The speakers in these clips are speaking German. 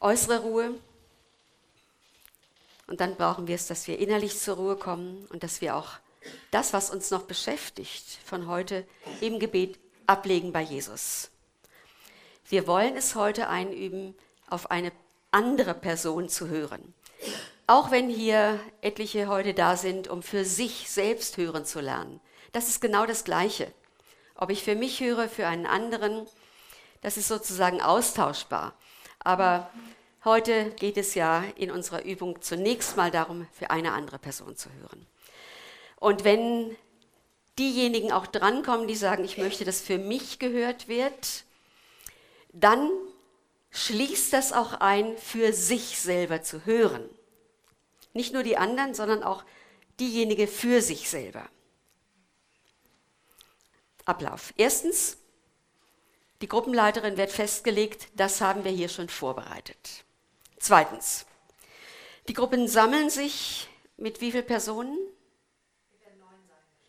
äußere Ruhe. Und dann brauchen wir es, dass wir innerlich zur Ruhe kommen und dass wir auch das, was uns noch beschäftigt von heute, im Gebet ablegen bei Jesus. Wir wollen es heute einüben, auf eine andere Person zu hören. Auch wenn hier etliche heute da sind, um für sich selbst hören zu lernen. Das ist genau das Gleiche. Ob ich für mich höre, für einen anderen, das ist sozusagen austauschbar. Aber heute geht es ja in unserer Übung zunächst mal darum, für eine andere Person zu hören. Und wenn diejenigen auch drankommen, die sagen, ich möchte, dass für mich gehört wird, dann schließt das auch ein, für sich selber zu hören. Nicht nur die anderen, sondern auch diejenige für sich selber. Ablauf. Erstens, die Gruppenleiterin wird festgelegt, das haben wir hier schon vorbereitet. Zweitens, die Gruppen sammeln sich mit wie vielen Personen?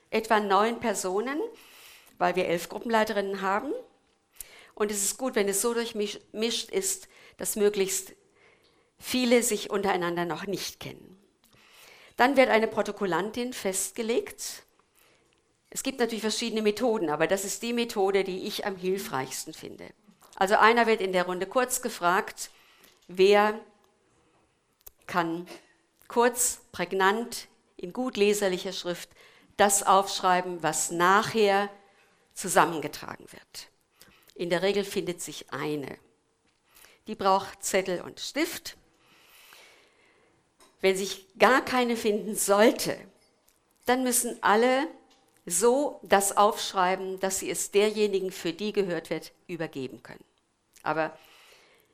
Etwa neun Personen, weil wir elf Gruppenleiterinnen haben. Und es ist gut, wenn es so durchmischt ist, dass möglichst viele sich untereinander noch nicht kennen. Dann wird eine Protokollantin festgelegt. Es gibt natürlich verschiedene Methoden, aber das ist die Methode, die ich am hilfreichsten finde. Also einer wird in der Runde kurz gefragt, wer kann kurz, prägnant, in gut leserlicher Schrift das aufschreiben, was nachher zusammengetragen wird. In der Regel findet sich eine. Die braucht Zettel und Stift. Wenn sich gar keine finden sollte, dann müssen alle so das aufschreiben, dass sie es derjenigen, für die gehört wird, übergeben können. Aber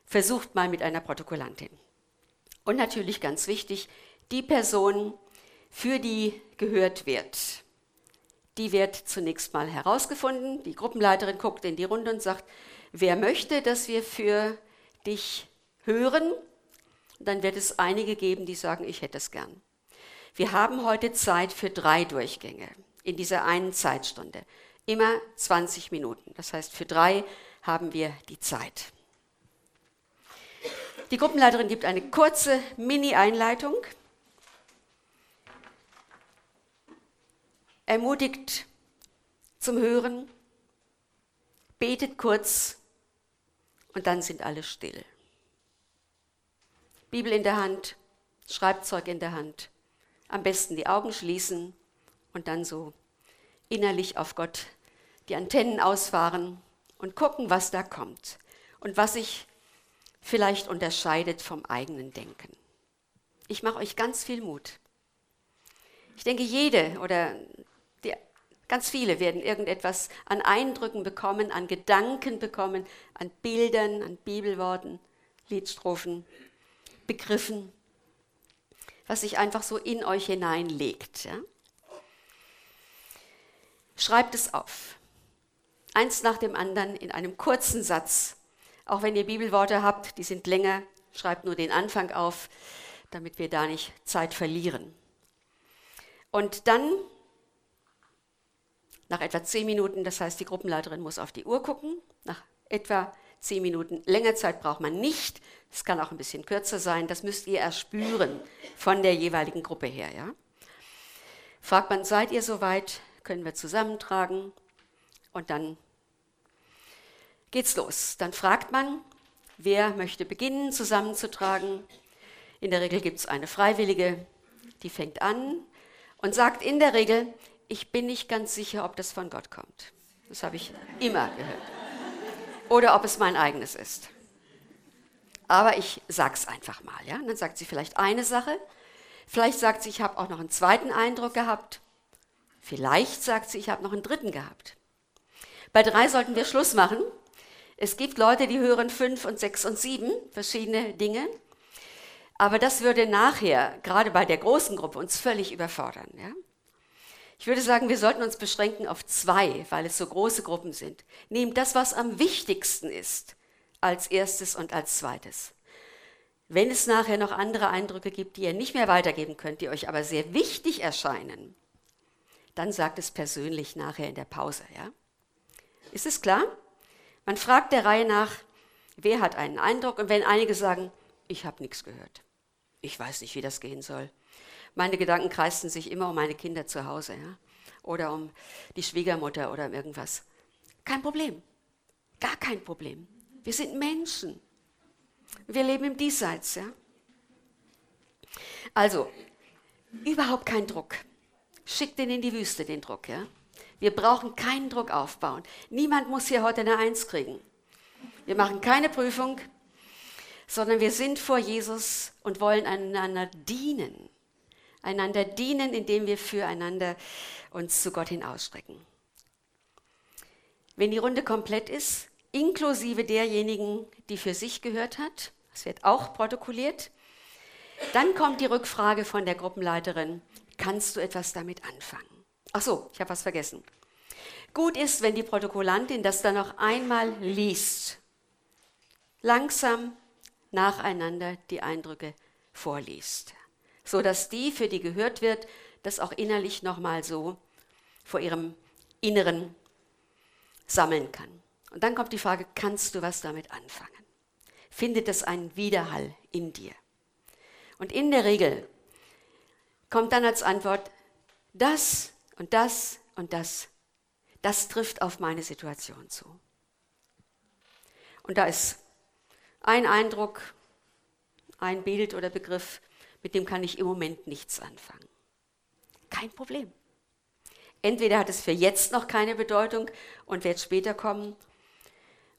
versucht mal mit einer Protokollantin. Und natürlich ganz wichtig, die Person, für die gehört wird, die wird zunächst mal herausgefunden. Die Gruppenleiterin guckt in die Runde und sagt, wer möchte, dass wir für dich hören? Dann wird es einige geben, die sagen, ich hätte es gern. Wir haben heute Zeit für drei Durchgänge in dieser einen Zeitstunde. Immer 20 Minuten. Das heißt, für drei haben wir die Zeit. Die Gruppenleiterin gibt eine kurze Mini-Einleitung ermutigt zum Hören, betet kurz und dann sind alle still. Bibel in der Hand, Schreibzeug in der Hand, am besten die Augen schließen und dann so innerlich auf Gott die Antennen ausfahren und gucken, was da kommt und was sich vielleicht unterscheidet vom eigenen Denken. Ich mache euch ganz viel Mut. Ich denke, jede oder Ganz viele werden irgendetwas an Eindrücken bekommen, an Gedanken bekommen, an Bildern, an Bibelworten, Liedstrophen, Begriffen, was sich einfach so in euch hineinlegt. Ja? Schreibt es auf. Eins nach dem anderen in einem kurzen Satz. Auch wenn ihr Bibelworte habt, die sind länger, schreibt nur den Anfang auf, damit wir da nicht Zeit verlieren. Und dann nach etwa zehn Minuten, das heißt, die Gruppenleiterin muss auf die Uhr gucken. Nach etwa zehn Minuten länger Zeit braucht man nicht. Es kann auch ein bisschen kürzer sein. Das müsst ihr erspüren von der jeweiligen Gruppe her. Ja? Fragt man, seid ihr soweit? Können wir zusammentragen? Und dann geht's los. Dann fragt man, wer möchte beginnen zusammenzutragen. In der Regel gibt es eine Freiwillige, die fängt an und sagt in der Regel, ich bin nicht ganz sicher, ob das von Gott kommt. Das habe ich immer gehört. Oder ob es mein eigenes ist. Aber ich sag's einfach mal, ja. Und dann sagt sie vielleicht eine Sache. Vielleicht sagt sie, ich habe auch noch einen zweiten Eindruck gehabt. Vielleicht sagt sie, ich habe noch einen dritten gehabt. Bei drei sollten wir Schluss machen. Es gibt Leute, die hören fünf und sechs und sieben verschiedene Dinge. Aber das würde nachher, gerade bei der großen Gruppe, uns völlig überfordern. Ja? Ich würde sagen, wir sollten uns beschränken auf zwei, weil es so große Gruppen sind. Nehmt das, was am wichtigsten ist, als erstes und als zweites. Wenn es nachher noch andere Eindrücke gibt, die ihr nicht mehr weitergeben könnt, die euch aber sehr wichtig erscheinen, dann sagt es persönlich nachher in der Pause. Ja? Ist es klar? Man fragt der Reihe nach, wer hat einen Eindruck? Und wenn einige sagen, ich habe nichts gehört. Ich weiß nicht, wie das gehen soll. Meine Gedanken kreisten sich immer um meine Kinder zu Hause ja? oder um die Schwiegermutter oder um irgendwas. Kein Problem. Gar kein Problem. Wir sind Menschen. Wir leben im Diesseits. Ja? Also, überhaupt kein Druck. Schickt den in die Wüste, den Druck. Ja? Wir brauchen keinen Druck aufbauen. Niemand muss hier heute eine Eins kriegen. Wir machen keine Prüfung, sondern wir sind vor Jesus und wollen einander dienen. Einander dienen, indem wir füreinander uns zu Gott hin ausstrecken. Wenn die Runde komplett ist, inklusive derjenigen, die für sich gehört hat, das wird auch protokolliert, dann kommt die Rückfrage von der Gruppenleiterin, kannst du etwas damit anfangen? Ach so, ich habe was vergessen. Gut ist, wenn die Protokollantin das dann noch einmal liest, langsam nacheinander die Eindrücke vorliest, so dass die, für die gehört wird, das auch innerlich nochmal so vor ihrem Inneren sammeln kann. Und dann kommt die Frage, kannst du was damit anfangen? Findet es einen Widerhall in dir? Und in der Regel kommt dann als Antwort, das und das und das, das trifft auf meine Situation zu. Und da ist ein Eindruck, ein Bild oder Begriff, mit dem kann ich im Moment nichts anfangen. Kein Problem. Entweder hat es für jetzt noch keine Bedeutung und wird später kommen,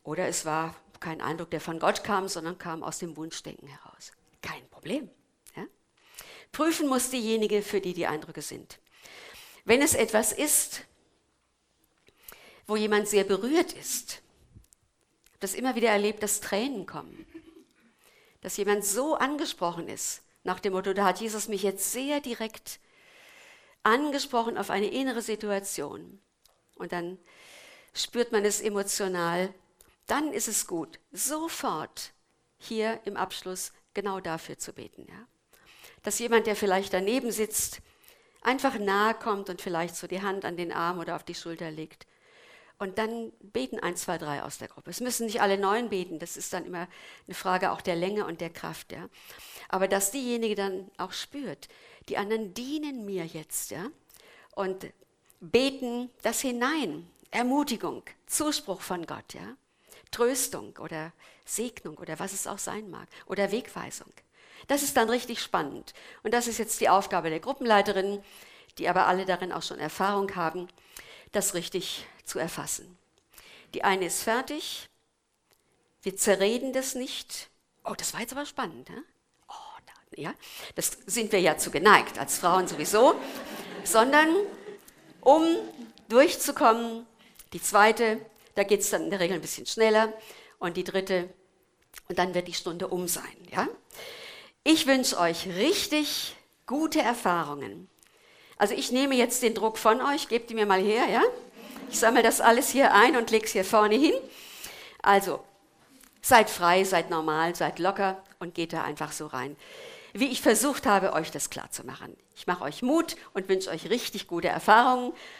oder es war kein Eindruck, der von Gott kam, sondern kam aus dem Wunschdenken heraus. Kein Problem. Ja? Prüfen muss diejenige, für die die Eindrücke sind. Wenn es etwas ist, wo jemand sehr berührt ist, ich habe das immer wieder erlebt, dass Tränen kommen, dass jemand so angesprochen ist, nach dem Motto, da hat Jesus mich jetzt sehr direkt angesprochen auf eine innere Situation. Und dann spürt man es emotional. Dann ist es gut, sofort hier im Abschluss genau dafür zu beten. Ja? Dass jemand, der vielleicht daneben sitzt, einfach nahe kommt und vielleicht so die Hand an den Arm oder auf die Schulter legt. Und dann beten eins, zwei, drei aus der Gruppe. Es müssen nicht alle neun beten, das ist dann immer eine Frage auch der Länge und der Kraft. Ja? Aber dass diejenige dann auch spürt, die anderen dienen mir jetzt, ja, und beten das hinein, Ermutigung, Zuspruch von Gott, ja, Tröstung oder Segnung oder was es auch sein mag oder Wegweisung. Das ist dann richtig spannend. Und das ist jetzt die Aufgabe der Gruppenleiterinnen, die aber alle darin auch schon Erfahrung haben, das richtig zu erfassen. Die eine ist fertig, wir zerreden das nicht. Oh, das war jetzt aber spannend. Ne? ja, das sind wir ja zu geneigt, als Frauen sowieso, sondern um durchzukommen, die zweite, da geht es dann in der Regel ein bisschen schneller und die dritte, und dann wird die Stunde um sein. Ja? Ich wünsche euch richtig gute Erfahrungen. Also ich nehme jetzt den Druck von euch, gebt die mir mal her, ja? Ich sammle das alles hier ein und lege es hier vorne hin. Also, seid frei, seid normal, seid locker und geht da einfach so rein wie ich versucht habe, euch das klarzumachen. Ich mache euch Mut und wünsche euch richtig gute Erfahrungen